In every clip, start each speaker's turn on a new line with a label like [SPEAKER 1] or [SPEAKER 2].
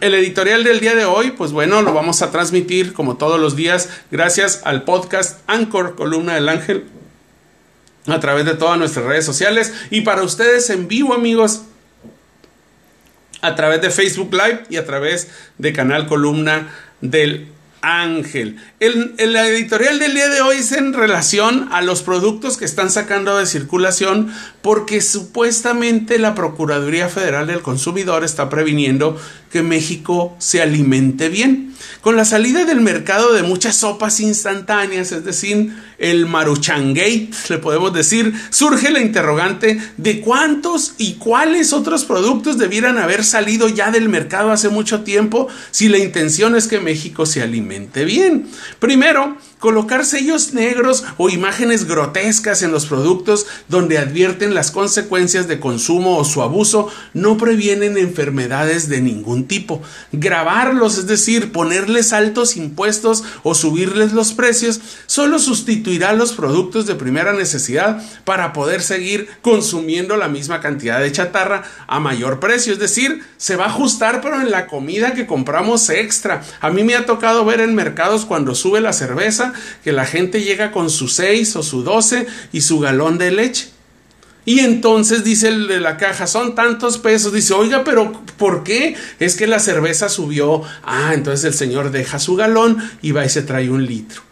[SPEAKER 1] el editorial del día de hoy, pues bueno, lo vamos a transmitir como todos los días gracias al podcast Anchor Columna del Ángel a través de todas nuestras redes sociales y para ustedes en vivo amigos a través de Facebook Live y a través de canal Columna del Ángel. El, editorial del día de hoy es en relación a los productos que están sacando de circulación porque supuestamente la Procuraduría Federal del Consumidor está previniendo que México se alimente bien. Con la salida del mercado de muchas sopas instantáneas, es decir, el Maruchangate, le podemos decir, surge la interrogante de cuántos y cuáles otros productos debieran haber salido ya del mercado hace mucho tiempo si la intención es que México se alimente bien. Primero, Colocar sellos negros o imágenes grotescas en los productos donde advierten las consecuencias de consumo o su abuso no previenen enfermedades de ningún tipo. Grabarlos, es decir, ponerles altos impuestos o subirles los precios, solo sustituirá los productos de primera necesidad para poder seguir consumiendo la misma cantidad de chatarra a mayor precio. Es decir, se va a ajustar pero en la comida que compramos extra. A mí me ha tocado ver en mercados cuando sube la cerveza que la gente llega con su 6 o su 12 y su galón de leche. Y entonces dice el de la caja, son tantos pesos. Dice, oiga, pero ¿por qué? Es que la cerveza subió. Ah, entonces el señor deja su galón y va y se trae un litro.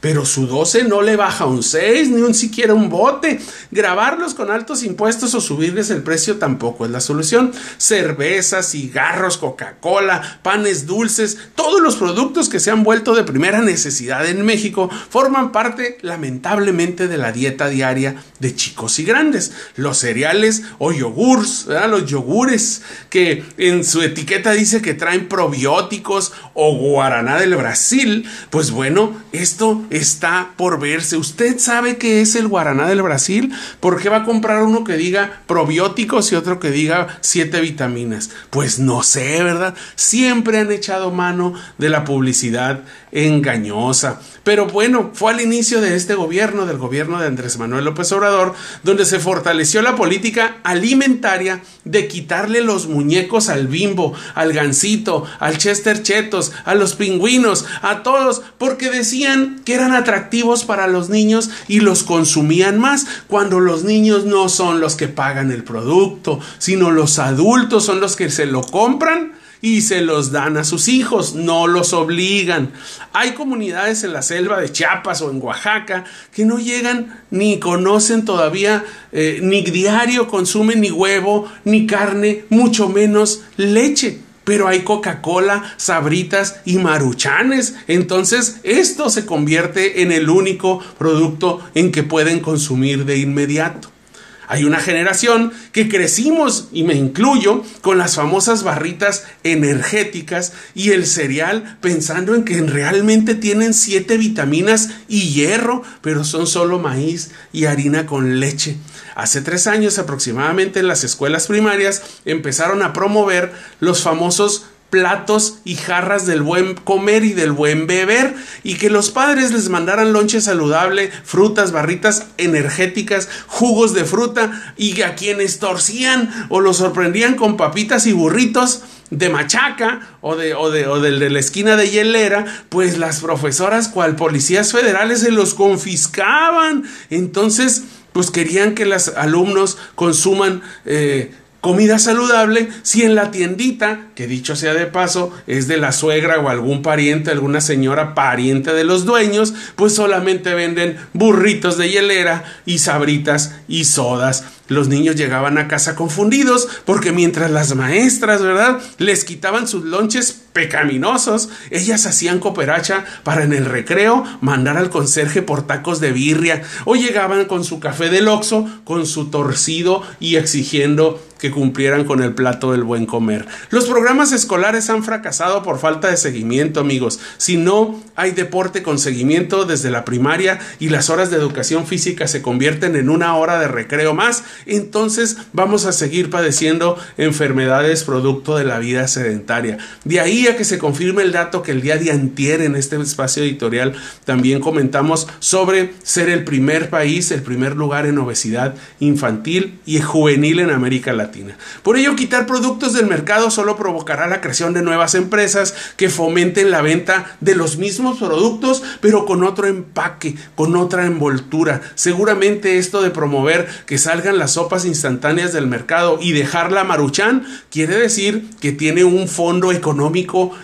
[SPEAKER 1] Pero su 12 no le baja un 6, ni un siquiera un bote. Grabarlos con altos impuestos o subirles el precio tampoco es la solución. Cervezas, cigarros, Coca-Cola, panes dulces, todos los productos que se han vuelto de primera necesidad en México forman parte, lamentablemente, de la dieta diaria de chicos y grandes. Los cereales o yogures, los yogures, que en su etiqueta dice que traen probióticos o guaraná del Brasil, pues bueno, esto está por verse. ¿Usted sabe qué es el guaraná del Brasil? ¿Por qué va a comprar uno que diga probióticos y otro que diga siete vitaminas? Pues no sé, ¿verdad? Siempre han echado mano de la publicidad engañosa. Pero bueno, fue al inicio de este gobierno, del gobierno de Andrés Manuel López Obrador, donde se fortaleció la política alimentaria de quitarle los muñecos al bimbo, al gansito, al Chester Chetos, a los pingüinos, a todos, porque decían que eran atractivos para los niños y los consumían más, cuando los niños no son los que pagan el producto, sino los adultos son los que se lo compran y se los dan a sus hijos, no los obligan. Hay comunidades en la selva de Chiapas o en Oaxaca que no llegan ni conocen todavía, eh, ni diario consumen ni huevo, ni carne, mucho menos leche. Pero hay Coca-Cola, sabritas y maruchanes. Entonces esto se convierte en el único producto en que pueden consumir de inmediato. Hay una generación que crecimos, y me incluyo, con las famosas barritas energéticas y el cereal pensando en que realmente tienen siete vitaminas y hierro, pero son solo maíz y harina con leche. Hace tres años aproximadamente en las escuelas primarias empezaron a promover los famosos platos y jarras del buen comer y del buen beber y que los padres les mandaran lonche saludable, frutas, barritas energéticas, jugos de fruta y a quienes torcían o los sorprendían con papitas y burritos de machaca o de, o de, o de, la esquina de hielera, pues las profesoras cual policías federales se los confiscaban. Entonces, pues querían que los alumnos consuman eh, comida saludable si en la tiendita, que dicho sea de paso, es de la suegra o algún pariente, alguna señora pariente de los dueños, pues solamente venden burritos de hielera y sabritas y sodas. Los niños llegaban a casa confundidos porque mientras las maestras, ¿verdad?, les quitaban sus lonches pecaminosos, ellas hacían cooperacha para en el recreo mandar al conserje por tacos de birria o llegaban con su café del oxo, con su torcido y exigiendo que cumplieran con el plato del buen comer. Los programas escolares han fracasado por falta de seguimiento, amigos. Si no hay deporte con seguimiento desde la primaria y las horas de educación física se convierten en una hora de recreo más, entonces vamos a seguir padeciendo enfermedades producto de la vida sedentaria. De ahí que se confirme el dato que el día de antier en este espacio editorial también comentamos sobre ser el primer país, el primer lugar en obesidad infantil y juvenil en América Latina. Por ello, quitar productos del mercado solo provocará la creación de nuevas empresas que fomenten la venta de los mismos productos, pero con otro empaque, con otra envoltura. Seguramente esto de promover que salgan las sopas instantáneas del mercado y dejar la maruchan quiere decir que tiene un fondo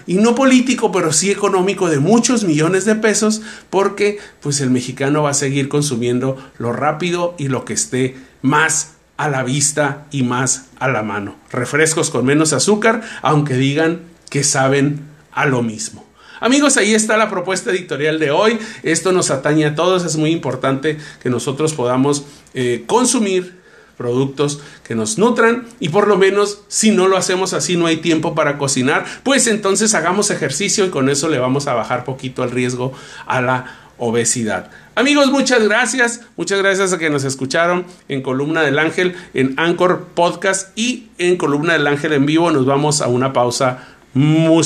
[SPEAKER 1] y no político, pero sí económico de muchos millones de pesos, porque pues el mexicano va a seguir consumiendo lo rápido y lo que esté más a la vista y más a la mano. Refrescos con menos azúcar, aunque digan que saben a lo mismo. Amigos, ahí está la propuesta editorial de hoy. Esto nos atañe a todos. Es muy importante que nosotros podamos eh, consumir productos que nos nutran y por lo menos si no lo hacemos así no hay tiempo para cocinar, pues entonces hagamos ejercicio y con eso le vamos a bajar poquito el riesgo a la obesidad. Amigos, muchas gracias. Muchas gracias a que nos escucharon en Columna del Ángel, en Anchor Podcast y en Columna del Ángel en vivo. Nos vamos a una pausa musical.